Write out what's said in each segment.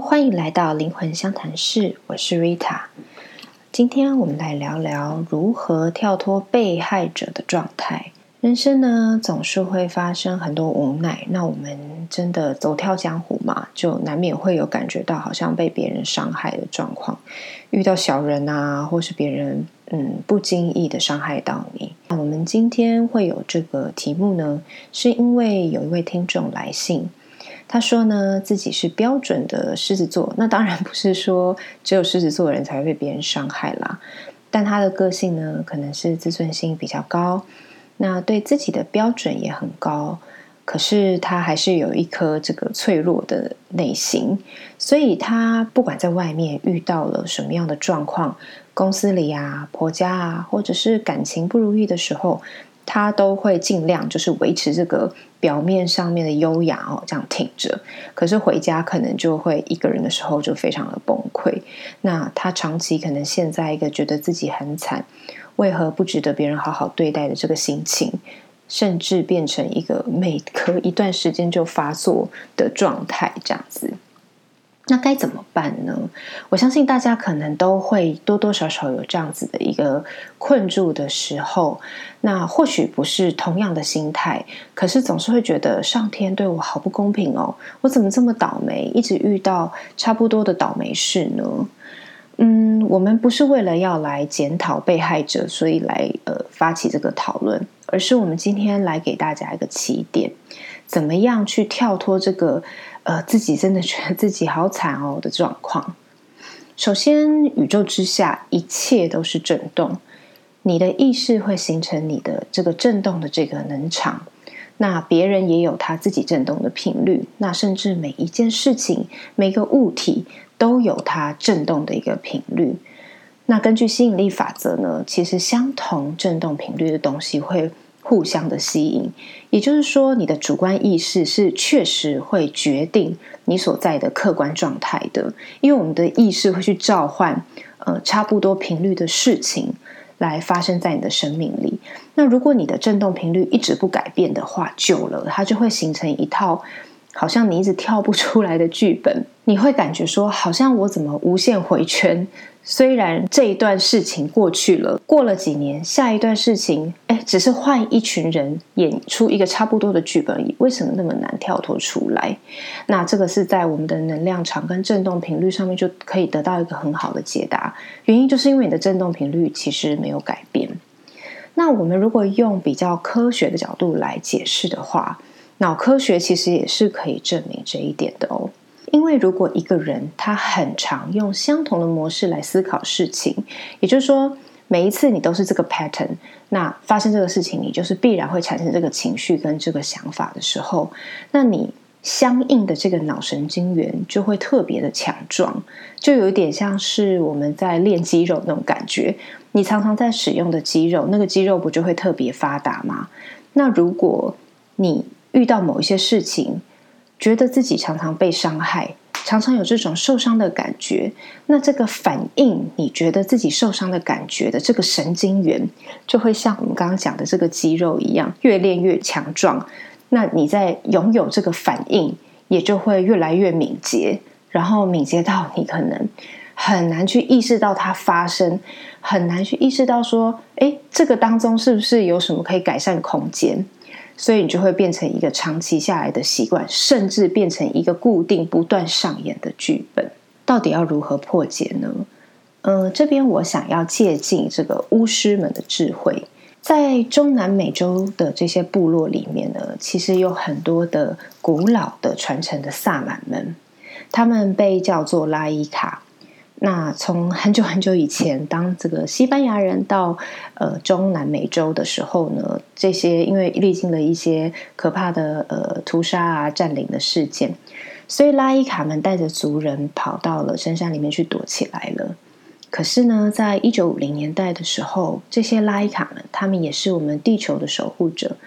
欢迎来到灵魂相谈室，我是 Rita。今天我们来聊聊如何跳脱被害者的状态。人生呢，总是会发生很多无奈。那我们真的走跳江湖嘛，就难免会有感觉到好像被别人伤害的状况。遇到小人啊，或是别人嗯不经意的伤害到你。那我们今天会有这个题目呢，是因为有一位听众来信，他说呢自己是标准的狮子座。那当然不是说只有狮子座的人才会被别人伤害啦，但他的个性呢，可能是自尊心比较高。那对自己的标准也很高，可是他还是有一颗这个脆弱的内心，所以他不管在外面遇到了什么样的状况，公司里啊、婆家啊，或者是感情不如意的时候，他都会尽量就是维持这个表面上面的优雅哦，这样挺着。可是回家可能就会一个人的时候就非常的崩溃。那他长期可能陷在一个觉得自己很惨。为何不值得别人好好对待的这个心情，甚至变成一个每隔一段时间就发作的状态，这样子，那该怎么办呢？我相信大家可能都会多多少少有这样子的一个困住的时候。那或许不是同样的心态，可是总是会觉得上天对我好不公平哦，我怎么这么倒霉，一直遇到差不多的倒霉事呢？嗯，我们不是为了要来检讨被害者，所以来呃发起这个讨论，而是我们今天来给大家一个起点，怎么样去跳脱这个呃自己真的觉得 自己好惨哦的状况。首先，宇宙之下一切都是震动，你的意识会形成你的这个震动的这个能场，那别人也有他自己震动的频率，那甚至每一件事情，每个物体。都有它震动的一个频率。那根据吸引力法则呢，其实相同震动频率的东西会互相的吸引。也就是说，你的主观意识是确实会决定你所在的客观状态的，因为我们的意识会去召唤呃差不多频率的事情来发生在你的生命里。那如果你的振动频率一直不改变的话，久了它就会形成一套。好像你一直跳不出来的剧本，你会感觉说，好像我怎么无限回圈？虽然这一段事情过去了，过了几年，下一段事情，哎，只是换一群人演出一个差不多的剧本而已。为什么那么难跳脱出来？那这个是在我们的能量场跟振动频率上面就可以得到一个很好的解答。原因就是因为你的振动频率其实没有改变。那我们如果用比较科学的角度来解释的话，脑科学其实也是可以证明这一点的哦，因为如果一个人他很常用相同的模式来思考事情，也就是说每一次你都是这个 pattern，那发生这个事情你就是必然会产生这个情绪跟这个想法的时候，那你相应的这个脑神经元就会特别的强壮，就有点像是我们在练肌肉那种感觉，你常常在使用的肌肉，那个肌肉不就会特别发达吗？那如果你遇到某一些事情，觉得自己常常被伤害，常常有这种受伤的感觉，那这个反应，你觉得自己受伤的感觉的这个神经元，就会像我们刚刚讲的这个肌肉一样，越练越强壮。那你在拥有这个反应，也就会越来越敏捷，然后敏捷到你可能很难去意识到它发生，很难去意识到说，哎，这个当中是不是有什么可以改善空间？所以你就会变成一个长期下来的习惯，甚至变成一个固定不断上演的剧本。到底要如何破解呢？嗯，这边我想要借鉴这个巫师们的智慧。在中南美洲的这些部落里面呢，其实有很多的古老的传承的萨满们，他们被叫做拉伊卡。那从很久很久以前，当这个西班牙人到呃中南美洲的时候呢，这些因为历经了一些可怕的呃屠杀啊、占领的事件，所以拉伊卡们带着族人跑到了深山里面去躲起来了。可是呢，在一九五零年代的时候，这些拉伊卡们，他们也是我们地球的守护者，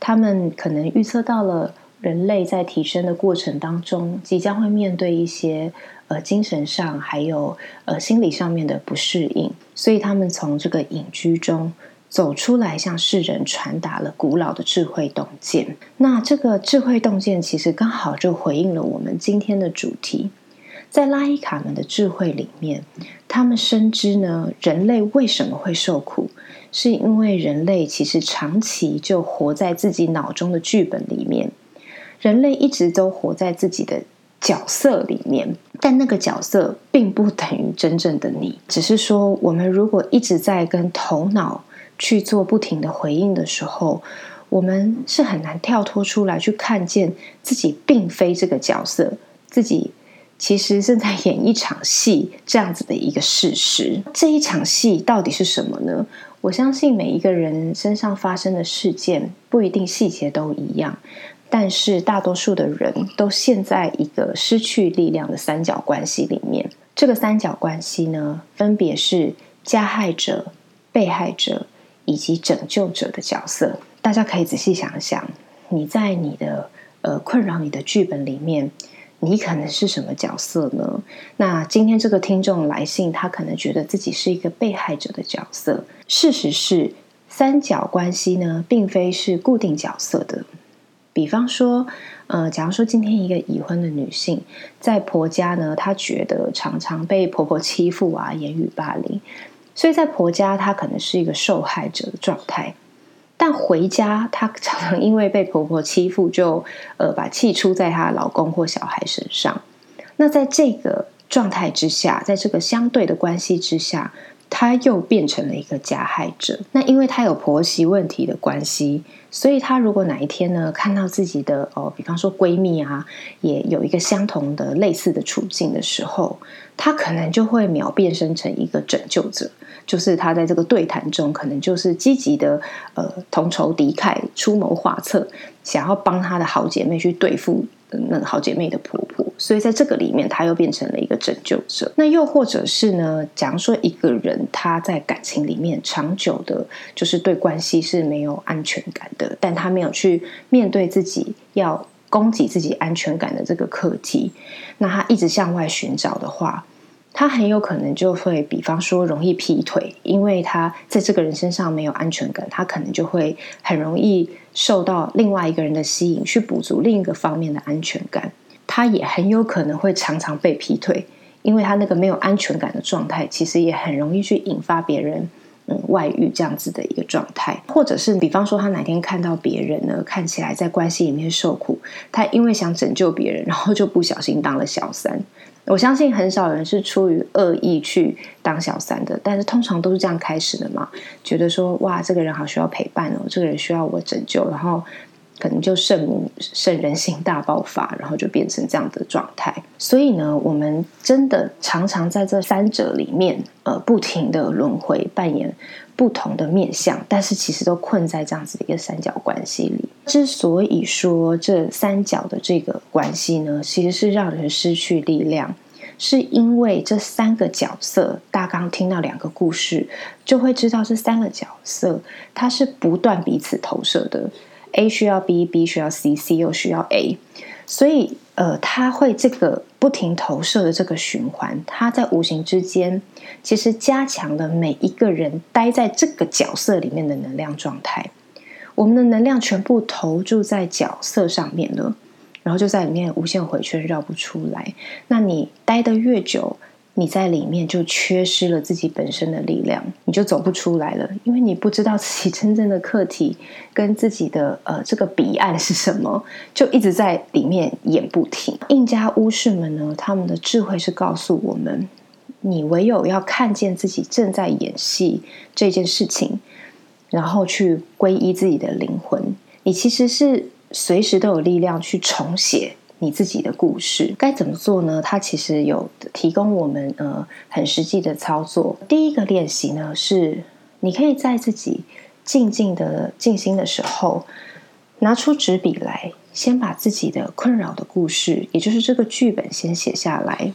他们可能预测到了人类在提升的过程当中，即将会面对一些。呃，精神上还有呃心理上面的不适应，所以他们从这个隐居中走出来，向世人传达了古老的智慧洞见。那这个智慧洞见其实刚好就回应了我们今天的主题。在拉伊卡们的智慧里面，他们深知呢，人类为什么会受苦，是因为人类其实长期就活在自己脑中的剧本里面，人类一直都活在自己的角色里面，但那个角色并不等于真正的你，只是说，我们如果一直在跟头脑去做不停的回应的时候。我们是很难跳脱出来去看见自己并非这个角色，自己其实正在演一场戏这样子的一个事实。这一场戏到底是什么呢？我相信每一个人身上发生的事件不一定细节都一样，但是大多数的人都陷在一个失去力量的三角关系里面。这个三角关系呢，分别是加害者、被害者以及拯救者的角色。大家可以仔细想想，你在你的呃困扰你的剧本里面，你可能是什么角色呢？那今天这个听众来信，他可能觉得自己是一个被害者的角色。事实是，三角关系呢，并非是固定角色的。比方说，呃，假如说今天一个已婚的女性在婆家呢，她觉得常常被婆婆欺负啊，言语霸凌，所以在婆家她可能是一个受害者的状态。但回家，她常常因为被婆婆欺负，就呃把气出在她老公或小孩身上。那在这个状态之下，在这个相对的关系之下，她又变成了一个加害者。那因为她有婆媳问题的关系，所以她如果哪一天呢看到自己的哦，比方说闺蜜啊，也有一个相同的类似的处境的时候，她可能就会秒变身成一个拯救者。就是他在这个对谈中，可能就是积极的呃同仇敌忾、出谋划策，想要帮他的好姐妹去对付那好姐妹的婆婆。所以在这个里面，她又变成了一个拯救者。那又或者是呢？假如说一个人他在感情里面长久的，就是对关系是没有安全感的，但他没有去面对自己要供给自己安全感的这个课题，那他一直向外寻找的话。他很有可能就会，比方说容易劈腿，因为他在这个人身上没有安全感，他可能就会很容易受到另外一个人的吸引，去补足另一个方面的安全感。他也很有可能会常常被劈腿，因为他那个没有安全感的状态，其实也很容易去引发别人外遇这样子的一个状态，或者是比方说他哪天看到别人呢，看起来在关系里面受苦，他因为想拯救别人，然后就不小心当了小三。我相信很少人是出于恶意去当小三的，但是通常都是这样开始的嘛。觉得说哇，这个人好需要陪伴哦，这个人需要我拯救，然后可能就圣母圣人性大爆发，然后就变成这样的状态。所以呢，我们真的常常在这三者里面，呃，不停的轮回扮演不同的面相，但是其实都困在这样子的一个三角关系里。之所以说这三角的这个关系呢，其实是让人失去力量，是因为这三个角色，大刚听到两个故事，就会知道这三个角色它是不断彼此投射的，A 需要 B，B 需要 C，C 又需要 A，所以呃，它会这个不停投射的这个循环，它在无形之间其实加强了每一个人待在这个角色里面的能量状态。我们的能量全部投注在角色上面了，然后就在里面无限回圈绕不出来。那你待得越久，你在里面就缺失了自己本身的力量，你就走不出来了，因为你不知道自己真正的课题跟自己的呃这个彼岸是什么，就一直在里面演不停。印加巫士们呢，他们的智慧是告诉我们：你唯有要看见自己正在演戏这件事情。然后去皈依自己的灵魂，你其实是随时都有力量去重写你自己的故事。该怎么做呢？它其实有提供我们呃很实际的操作。第一个练习呢是，你可以在自己静静的静心的时候，拿出纸笔来，先把自己的困扰的故事，也就是这个剧本先写下来，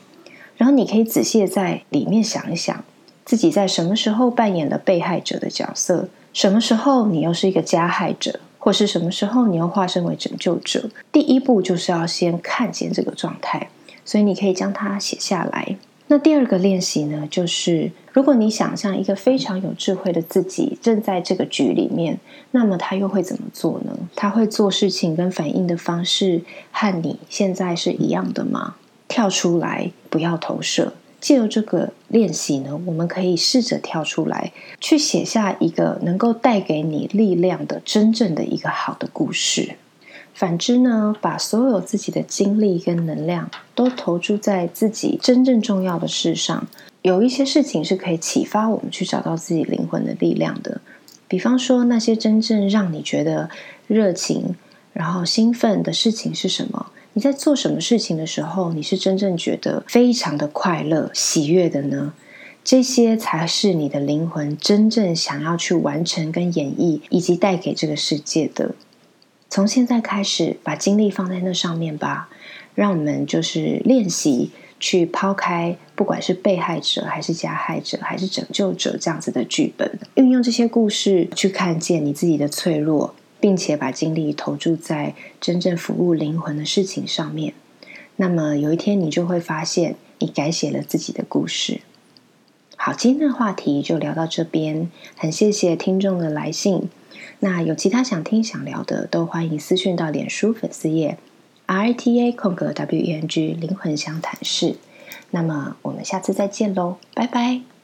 然后你可以仔细的在里面想一想，自己在什么时候扮演了被害者的角色。什么时候你又是一个加害者，或是什么时候你又化身为拯救者？第一步就是要先看见这个状态，所以你可以将它写下来。那第二个练习呢，就是如果你想象一个非常有智慧的自己正在这个局里面，那么他又会怎么做呢？他会做事情跟反应的方式和你现在是一样的吗？跳出来，不要投射。借由这个练习呢，我们可以试着跳出来，去写下一个能够带给你力量的真正的一个好的故事。反之呢，把所有自己的精力跟能量都投注在自己真正重要的事上。有一些事情是可以启发我们去找到自己灵魂的力量的，比方说那些真正让你觉得热情，然后兴奋的事情是什么？你在做什么事情的时候，你是真正觉得非常的快乐、喜悦的呢？这些才是你的灵魂真正想要去完成、跟演绎，以及带给这个世界的。从现在开始，把精力放在那上面吧。让我们就是练习去抛开，不管是被害者，还是加害者，还是拯救者这样子的剧本，运用这些故事去看见你自己的脆弱。并且把精力投注在真正服务灵魂的事情上面，那么有一天你就会发现，你改写了自己的故事。好，今天的话题就聊到这边，很谢谢听众的来信。那有其他想听想聊的，都欢迎私讯到脸书粉丝页 R T A 空格 W E N G 灵魂相谈室。那么我们下次再见喽，拜拜。